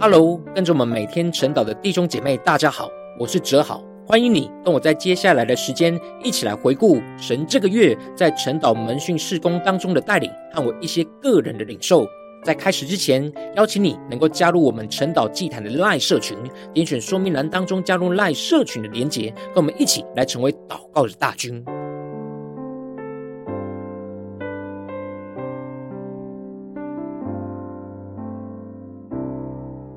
Hello，跟着我们每天晨祷的弟兄姐妹，大家好，我是哲豪，欢迎你跟我在接下来的时间一起来回顾神这个月在晨祷门训事工当中的带领和我一些个人的领受。在开始之前，邀请你能够加入我们晨祷祭坛的赖社群，点选说明栏当中加入赖社群的连结，跟我们一起来成为祷告的大军。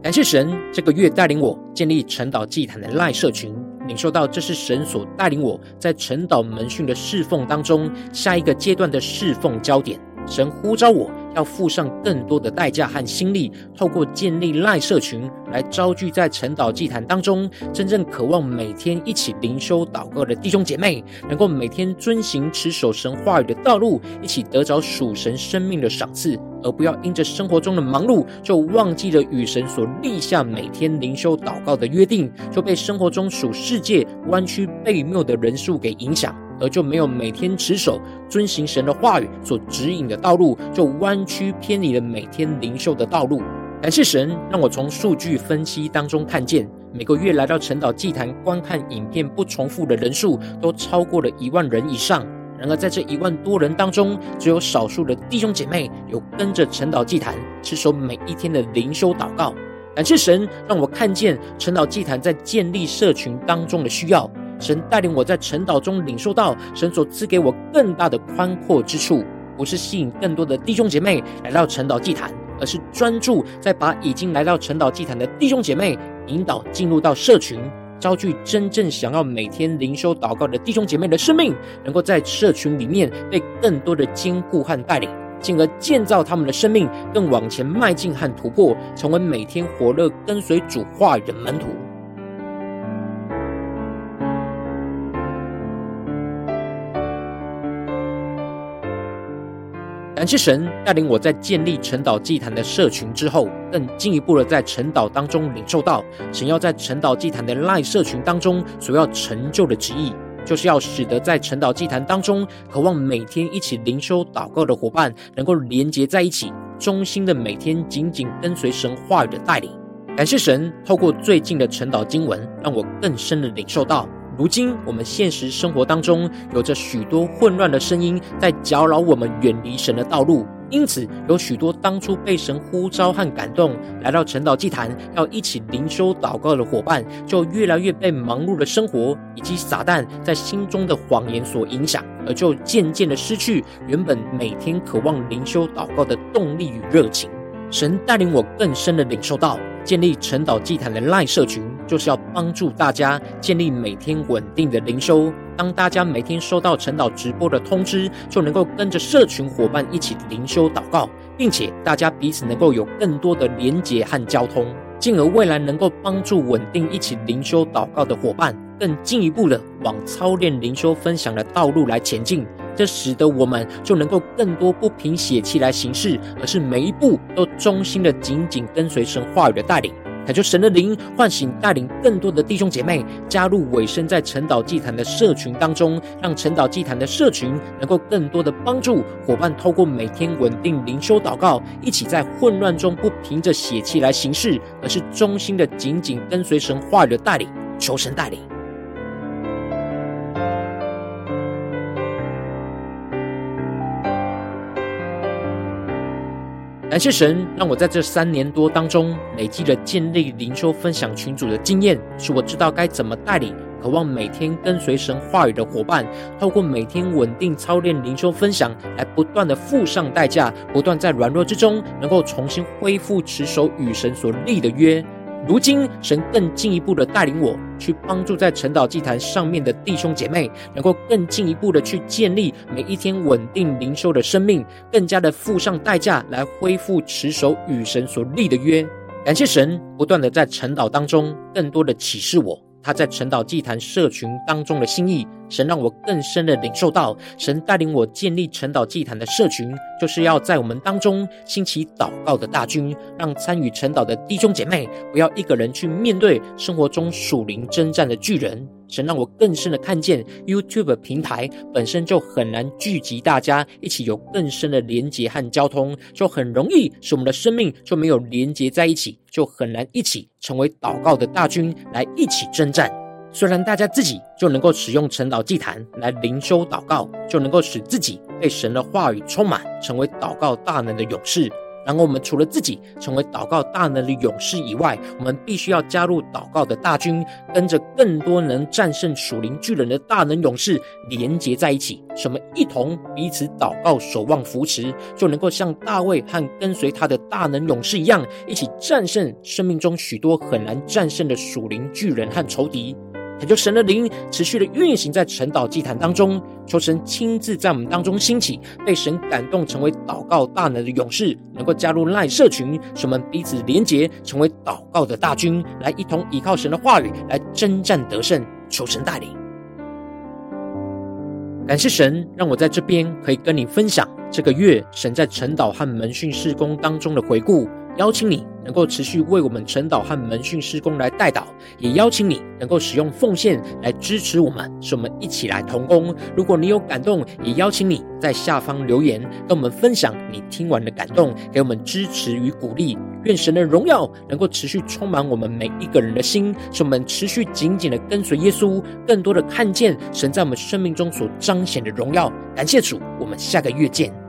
感谢神这个月带领我建立晨祷祭坛的赖社群，领受到这是神所带领我在晨祷门训的侍奉当中下一个阶段的侍奉焦点。神呼召我要付上更多的代价和心力，透过建立赖社群来招聚在晨祷祭坛当中真正渴望每天一起灵修祷告的弟兄姐妹，能够每天遵行持守神话语的道路，一起得着属神生命的赏赐。而不要因着生活中的忙碌，就忘记了与神所立下每天灵修祷告的约定，就被生活中属世界弯曲悖谬的人数给影响，而就没有每天持守遵行神的话语所指引的道路，就弯曲偏离了每天灵修的道路。感谢神，让我从数据分析当中看见，每个月来到晨祷祭坛观看影片不重复的人数，都超过了一万人以上。然而，在这一万多人当中，只有少数的弟兄姐妹有跟着晨祷祭坛持守每一天的灵修祷告。感谢神，让我看见晨祷祭坛在建立社群当中的需要。神带领我在晨祷中领受到神所赐给我更大的宽阔之处，不是吸引更多的弟兄姐妹来到晨祷祭坛，而是专注在把已经来到晨祷祭坛的弟兄姐妹引导进入到社群。招聚真正想要每天灵修祷告的弟兄姐妹的生命，能够在社群里面被更多的坚固和带领，进而建造他们的生命更往前迈进和突破，成为每天火热跟随主话语的门徒。感谢神带领我在建立晨祷祭坛的社群之后，更进一步的在晨祷当中领受到神要在晨祷祭坛的 LINE 社群当中所要成就的旨意，就是要使得在晨祷祭坛当中渴望每天一起灵修祷告的伙伴能够连结在一起，忠心的每天紧紧跟随神话语的带领。感谢神透过最近的晨祷经文，让我更深的领受到。如今，我们现实生活当中有着许多混乱的声音，在搅扰我们远离神的道路。因此，有许多当初被神呼召和感动，来到晨祷祭坛要一起灵修祷告的伙伴，就越来越被忙碌的生活以及撒旦在心中的谎言所影响，而就渐渐的失去原本每天渴望灵修祷告的动力与热情。神带领我更深的领受到。建立晨祷祭坛的 LINE 社群，就是要帮助大家建立每天稳定的灵修。当大家每天收到晨祷直播的通知，就能够跟着社群伙伴一起灵修祷告，并且大家彼此能够有更多的连结和交通，进而未来能够帮助稳定一起灵修祷告的伙伴，更进一步的往操练灵修分享的道路来前进。这使得我们就能够更多不凭血气来行事，而是每一步都忠心的紧紧跟随神话语的带领。恳求神的灵唤醒带领更多的弟兄姐妹加入委身在晨岛祭坛的社群当中，让晨岛祭坛的社群能够更多的帮助伙伴，透过每天稳定灵修祷告，一起在混乱中不凭着血气来行事，而是忠心的紧紧跟随神话语的带领。求神带领。感谢神，让我在这三年多当中累积了建立灵修分享群组的经验，使我知道该怎么带领渴望每天跟随神话语的伙伴，透过每天稳定操练灵修分享，来不断的付上代价，不断在软弱之中能够重新恢复持守与神所立的约。如今，神更进一步的带领我去帮助在晨祷祭坛上面的弟兄姐妹，能够更进一步的去建立每一天稳定灵修的生命，更加的付上代价来恢复持守与神所立的约。感谢神不断的在晨祷当中更多的启示我。他在晨祷祭坛社群当中的心意，神让我更深的领受到，神带领我建立晨祷祭坛的社群，就是要在我们当中兴起祷告的大军，让参与晨祷的弟兄姐妹不要一个人去面对生活中属灵征战的巨人。神让我更深的看见，YouTube 平台本身就很难聚集大家一起有更深的连结和交通，就很容易使我们的生命就没有连结在一起，就很难一起成为祷告的大军来一起征战。虽然大家自己就能够使用晨祷祭坛来灵修祷告，就能够使自己被神的话语充满，成为祷告大能的勇士。然后，我们除了自己成为祷告大能的勇士以外，我们必须要加入祷告的大军，跟着更多能战胜属灵巨人的大能勇士连结在一起，什么一同彼此祷告、守望、扶持，就能够像大卫和跟随他的大能勇士一样，一起战胜生命中许多很难战胜的属灵巨人和仇敌。恳求神的灵持续的运行在晨祷祭坛当中，求神亲自在我们当中兴起，被神感动成为祷告大能的勇士，能够加入 LINE 社群，使我们彼此连结，成为祷告的大军，来一同依靠神的话语来征战得胜。求神带领，感谢神让我在这边可以跟你分享这个月神在晨祷和门训事工当中的回顾。邀请你能够持续为我们晨祷和门训事工来代祷，也邀请你能够使用奉献来支持我们，使我们一起来同工。如果你有感动，也邀请你在下方留言，跟我们分享你听完的感动，给我们支持与鼓励。愿神的荣耀能够持续充满我们每一个人的心，使我们持续紧紧的跟随耶稣，更多的看见神在我们生命中所彰显的荣耀。感谢主，我们下个月见。